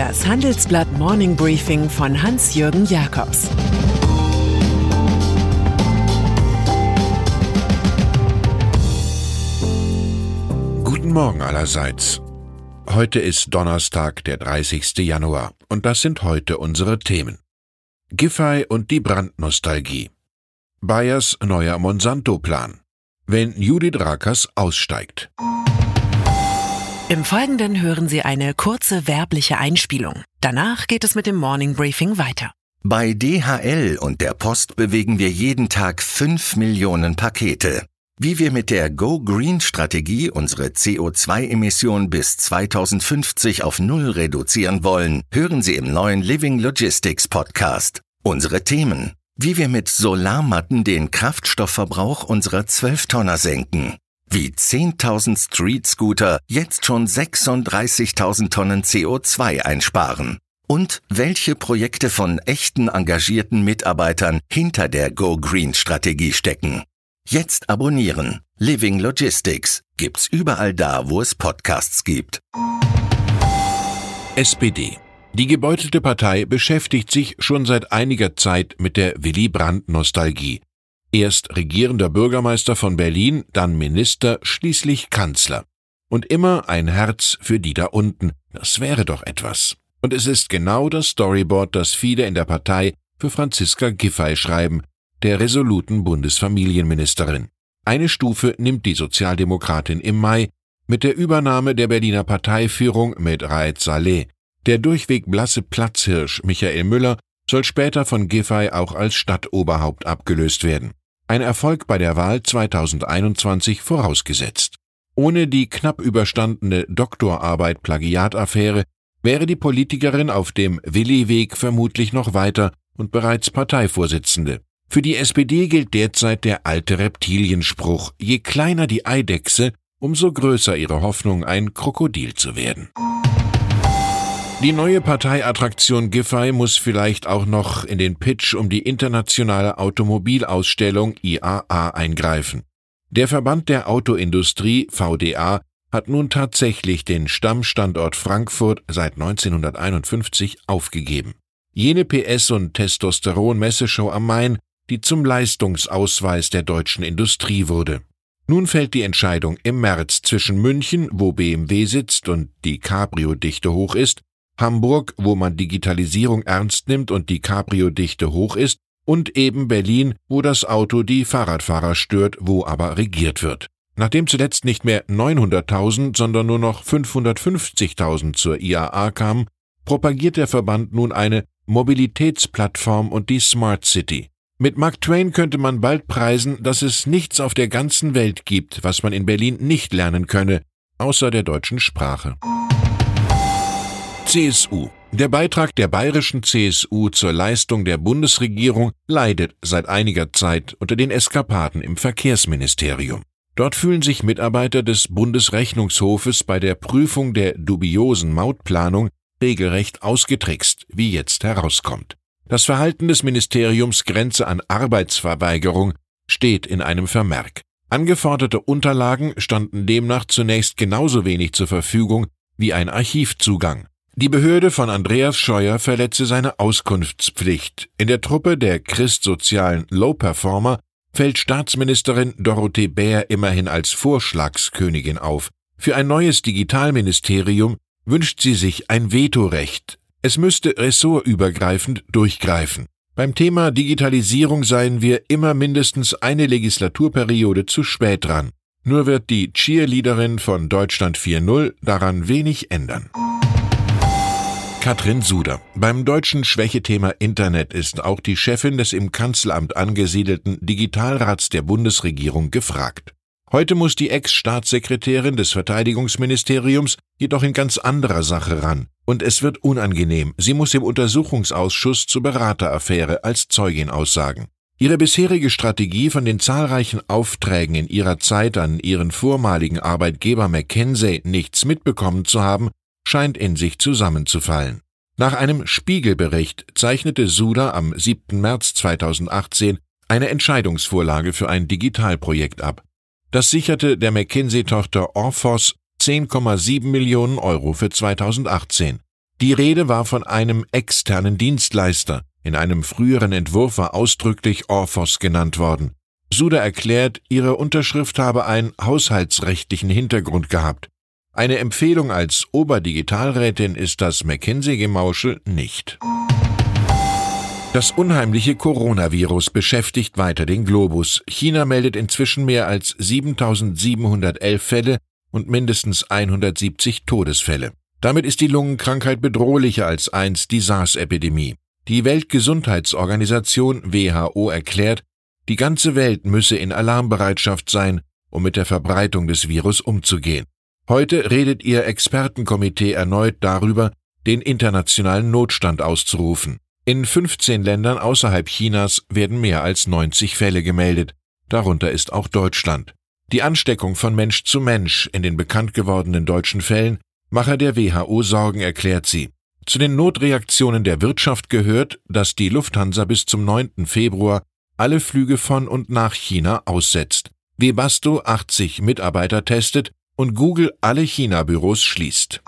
Das Handelsblatt Morning Briefing von Hans-Jürgen Jakobs Guten Morgen allerseits. Heute ist Donnerstag, der 30. Januar, und das sind heute unsere Themen. Giffey und die Brandnostalgie. Bayers neuer Monsanto-Plan. Wenn Judith Rakers aussteigt. Im Folgenden hören Sie eine kurze werbliche Einspielung. Danach geht es mit dem Morning Briefing weiter. Bei DHL und der Post bewegen wir jeden Tag 5 Millionen Pakete. Wie wir mit der Go Green Strategie unsere CO2-Emissionen bis 2050 auf Null reduzieren wollen, hören Sie im neuen Living Logistics Podcast. Unsere Themen. Wie wir mit Solarmatten den Kraftstoffverbrauch unserer 12-Tonner senken wie 10.000 Street-Scooter jetzt schon 36.000 Tonnen CO2 einsparen. Und welche Projekte von echten engagierten Mitarbeitern hinter der Go Green Strategie stecken. Jetzt abonnieren. Living Logistics gibt's überall da, wo es Podcasts gibt. SPD. Die gebeutelte Partei beschäftigt sich schon seit einiger Zeit mit der Willy Brandt-Nostalgie. Erst regierender Bürgermeister von Berlin, dann Minister, schließlich Kanzler. Und immer ein Herz für die da unten. Das wäre doch etwas. Und es ist genau das Storyboard, das viele in der Partei für Franziska Giffey schreiben, der resoluten Bundesfamilienministerin. Eine Stufe nimmt die Sozialdemokratin im Mai mit der Übernahme der Berliner Parteiführung mit Raed Saleh. Der durchweg blasse Platzhirsch Michael Müller soll später von Giffey auch als Stadtoberhaupt abgelöst werden ein Erfolg bei der Wahl 2021 vorausgesetzt. Ohne die knapp überstandene Doktorarbeit Plagiataffäre wäre die Politikerin auf dem Willi-Weg vermutlich noch weiter und bereits Parteivorsitzende. Für die SPD gilt derzeit der alte Reptilienspruch, je kleiner die Eidechse, umso größer ihre Hoffnung, ein Krokodil zu werden. Die neue Parteiattraktion Giffey muss vielleicht auch noch in den Pitch um die internationale Automobilausstellung IAA eingreifen. Der Verband der Autoindustrie VDA hat nun tatsächlich den Stammstandort Frankfurt seit 1951 aufgegeben. Jene PS- und Testosteron-Messeshow am Main, die zum Leistungsausweis der deutschen Industrie wurde. Nun fällt die Entscheidung im März zwischen München, wo BMW sitzt und die Cabrio-Dichte hoch ist, Hamburg, wo man Digitalisierung ernst nimmt und die Cabrio-Dichte hoch ist, und eben Berlin, wo das Auto die Fahrradfahrer stört, wo aber regiert wird. Nachdem zuletzt nicht mehr 900.000, sondern nur noch 550.000 zur IAA kamen, propagiert der Verband nun eine Mobilitätsplattform und die Smart City. Mit Mark Twain könnte man bald preisen, dass es nichts auf der ganzen Welt gibt, was man in Berlin nicht lernen könne, außer der deutschen Sprache. CSU. Der Beitrag der bayerischen CSU zur Leistung der Bundesregierung leidet seit einiger Zeit unter den Eskapaden im Verkehrsministerium. Dort fühlen sich Mitarbeiter des Bundesrechnungshofes bei der Prüfung der dubiosen Mautplanung regelrecht ausgetrickst, wie jetzt herauskommt. Das Verhalten des Ministeriums grenze an Arbeitsverweigerung steht in einem Vermerk. Angeforderte Unterlagen standen demnach zunächst genauso wenig zur Verfügung wie ein Archivzugang. Die Behörde von Andreas Scheuer verletze seine Auskunftspflicht. In der Truppe der christsozialen Low-Performer fällt Staatsministerin Dorothee Bär immerhin als Vorschlagskönigin auf. Für ein neues Digitalministerium wünscht sie sich ein Vetorecht. Es müsste ressortübergreifend durchgreifen. Beim Thema Digitalisierung seien wir immer mindestens eine Legislaturperiode zu spät dran. Nur wird die Cheerleaderin von Deutschland 4.0 daran wenig ändern. Katrin Suder. Beim deutschen Schwächethema Internet ist auch die Chefin des im Kanzleramt angesiedelten Digitalrats der Bundesregierung gefragt. Heute muss die Ex-Staatssekretärin des Verteidigungsministeriums jedoch in ganz anderer Sache ran. Und es wird unangenehm. Sie muss im Untersuchungsausschuss zur Berateraffäre als Zeugin aussagen. Ihre bisherige Strategie, von den zahlreichen Aufträgen in ihrer Zeit an ihren vormaligen Arbeitgeber McKinsey nichts mitbekommen zu haben, scheint in sich zusammenzufallen. Nach einem Spiegelbericht zeichnete Suda am 7. März 2018 eine Entscheidungsvorlage für ein Digitalprojekt ab. Das sicherte der McKinsey-Tochter Orphos 10,7 Millionen Euro für 2018. Die Rede war von einem externen Dienstleister. In einem früheren Entwurf war ausdrücklich Orphos genannt worden. Suda erklärt, ihre Unterschrift habe einen haushaltsrechtlichen Hintergrund gehabt. Eine Empfehlung als Oberdigitalrätin ist das McKinsey-Gemauschel nicht. Das unheimliche Coronavirus beschäftigt weiter den Globus. China meldet inzwischen mehr als 7711 Fälle und mindestens 170 Todesfälle. Damit ist die Lungenkrankheit bedrohlicher als einst die SARS-Epidemie. Die Weltgesundheitsorganisation WHO erklärt, die ganze Welt müsse in Alarmbereitschaft sein, um mit der Verbreitung des Virus umzugehen. Heute redet ihr Expertenkomitee erneut darüber, den internationalen Notstand auszurufen. In 15 Ländern außerhalb Chinas werden mehr als 90 Fälle gemeldet, darunter ist auch Deutschland. Die Ansteckung von Mensch zu Mensch in den bekannt gewordenen deutschen Fällen mache der WHO Sorgen, erklärt sie. Zu den Notreaktionen der Wirtschaft gehört, dass die Lufthansa bis zum 9. Februar alle Flüge von und nach China aussetzt, Webasto 80 Mitarbeiter testet und Google alle China-Büros schließt.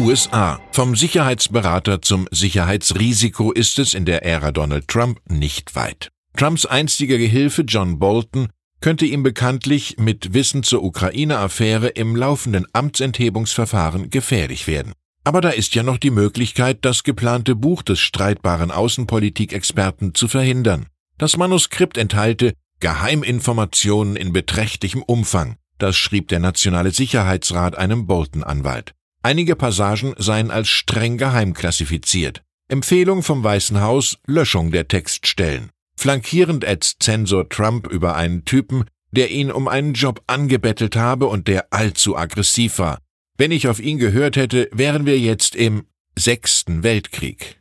USA. Vom Sicherheitsberater zum Sicherheitsrisiko ist es in der Ära Donald Trump nicht weit. Trumps einstiger Gehilfe John Bolton könnte ihm bekanntlich mit Wissen zur Ukraine-Affäre im laufenden Amtsenthebungsverfahren gefährlich werden. Aber da ist ja noch die Möglichkeit, das geplante Buch des streitbaren Außenpolitikexperten zu verhindern. Das Manuskript enthalte Geheiminformationen in beträchtlichem Umfang. Das schrieb der Nationale Sicherheitsrat einem Bolton-Anwalt. Einige Passagen seien als streng geheim klassifiziert. Empfehlung vom Weißen Haus Löschung der Textstellen. Flankierend ätzt Zensor Trump über einen Typen, der ihn um einen Job angebettelt habe und der allzu aggressiv war. Wenn ich auf ihn gehört hätte, wären wir jetzt im sechsten Weltkrieg.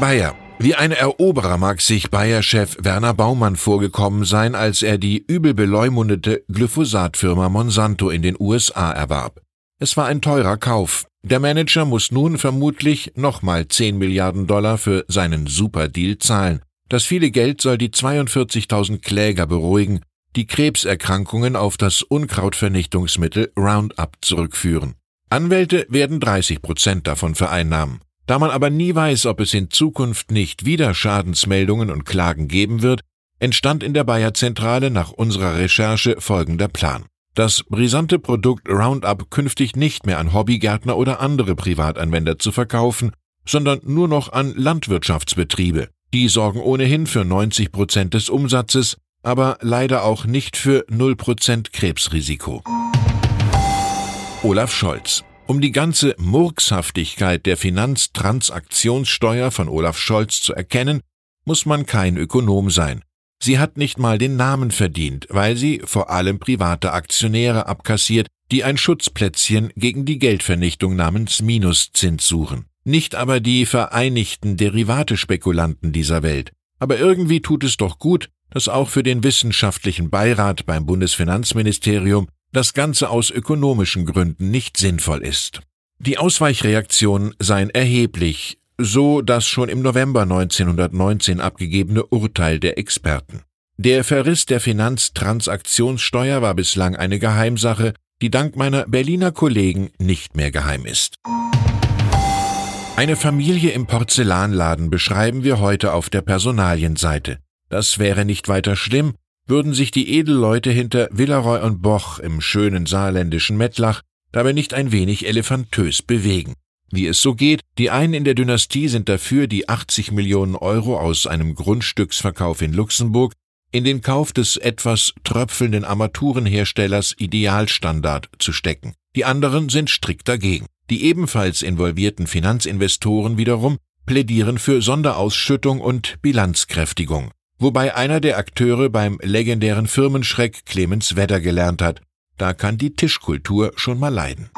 Bayer. Wie ein Eroberer mag sich Bayer-Chef Werner Baumann vorgekommen sein, als er die übel beleumundete Glyphosat-Firma Monsanto in den USA erwarb. Es war ein teurer Kauf. Der Manager muss nun vermutlich nochmal 10 Milliarden Dollar für seinen Superdeal zahlen. Das viele Geld soll die 42.000 Kläger beruhigen, die Krebserkrankungen auf das Unkrautvernichtungsmittel Roundup zurückführen. Anwälte werden 30 Prozent davon vereinnahmen. Da man aber nie weiß, ob es in Zukunft nicht wieder Schadensmeldungen und Klagen geben wird, entstand in der Bayer Zentrale nach unserer Recherche folgender Plan das brisante Produkt Roundup künftig nicht mehr an Hobbygärtner oder andere Privatanwender zu verkaufen, sondern nur noch an Landwirtschaftsbetriebe. Die sorgen ohnehin für 90 Prozent des Umsatzes, aber leider auch nicht für 0 Prozent Krebsrisiko. Olaf Scholz um die ganze Murkshaftigkeit der Finanztransaktionssteuer von Olaf Scholz zu erkennen, muss man kein Ökonom sein. Sie hat nicht mal den Namen verdient, weil sie vor allem private Aktionäre abkassiert, die ein Schutzplätzchen gegen die Geldvernichtung namens Minuszins suchen. Nicht aber die vereinigten Derivatespekulanten dieser Welt. Aber irgendwie tut es doch gut, dass auch für den wissenschaftlichen Beirat beim Bundesfinanzministerium das Ganze aus ökonomischen Gründen nicht sinnvoll ist. Die Ausweichreaktionen seien erheblich, so das schon im November 1919 abgegebene Urteil der Experten. Der Verriss der Finanztransaktionssteuer war bislang eine Geheimsache, die dank meiner Berliner Kollegen nicht mehr geheim ist. Eine Familie im Porzellanladen beschreiben wir heute auf der Personalienseite. Das wäre nicht weiter schlimm, würden sich die Edelleute hinter Villeroy und Boch im schönen saarländischen Mettlach dabei nicht ein wenig elefantös bewegen. Wie es so geht, die einen in der Dynastie sind dafür, die 80 Millionen Euro aus einem Grundstücksverkauf in Luxemburg in den Kauf des etwas tröpfelnden Armaturenherstellers Idealstandard zu stecken. Die anderen sind strikt dagegen. Die ebenfalls involvierten Finanzinvestoren wiederum plädieren für Sonderausschüttung und Bilanzkräftigung, wobei einer der Akteure beim legendären Firmenschreck Clemens Wedder gelernt hat, da kann die Tischkultur schon mal leiden.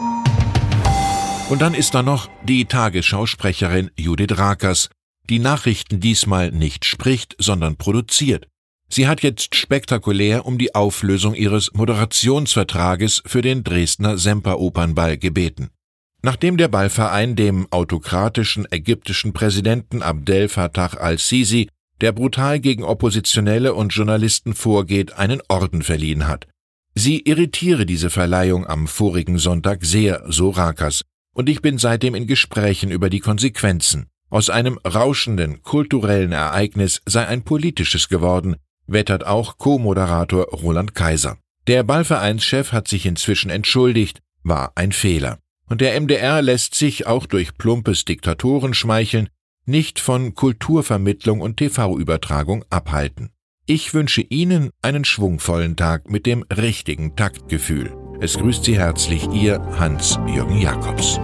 Und dann ist da noch die Tagesschausprecherin Judith Rakers, die Nachrichten diesmal nicht spricht, sondern produziert. Sie hat jetzt spektakulär um die Auflösung ihres Moderationsvertrages für den Dresdner Semperopernball gebeten. Nachdem der Ballverein dem autokratischen ägyptischen Präsidenten Abdel Fattah al-Sisi, der brutal gegen Oppositionelle und Journalisten vorgeht, einen Orden verliehen hat. Sie irritiere diese Verleihung am vorigen Sonntag sehr, so Rakas. und ich bin seitdem in Gesprächen über die Konsequenzen. Aus einem rauschenden kulturellen Ereignis sei ein politisches geworden, wettert auch Co-Moderator Roland Kaiser. Der Ballvereinschef hat sich inzwischen entschuldigt, war ein Fehler. Und der MDR lässt sich auch durch plumpes Diktatorenschmeicheln nicht von Kulturvermittlung und TV-Übertragung abhalten. Ich wünsche Ihnen einen schwungvollen Tag mit dem richtigen Taktgefühl. Es grüßt Sie herzlich Ihr Hans-Jürgen Jakobs.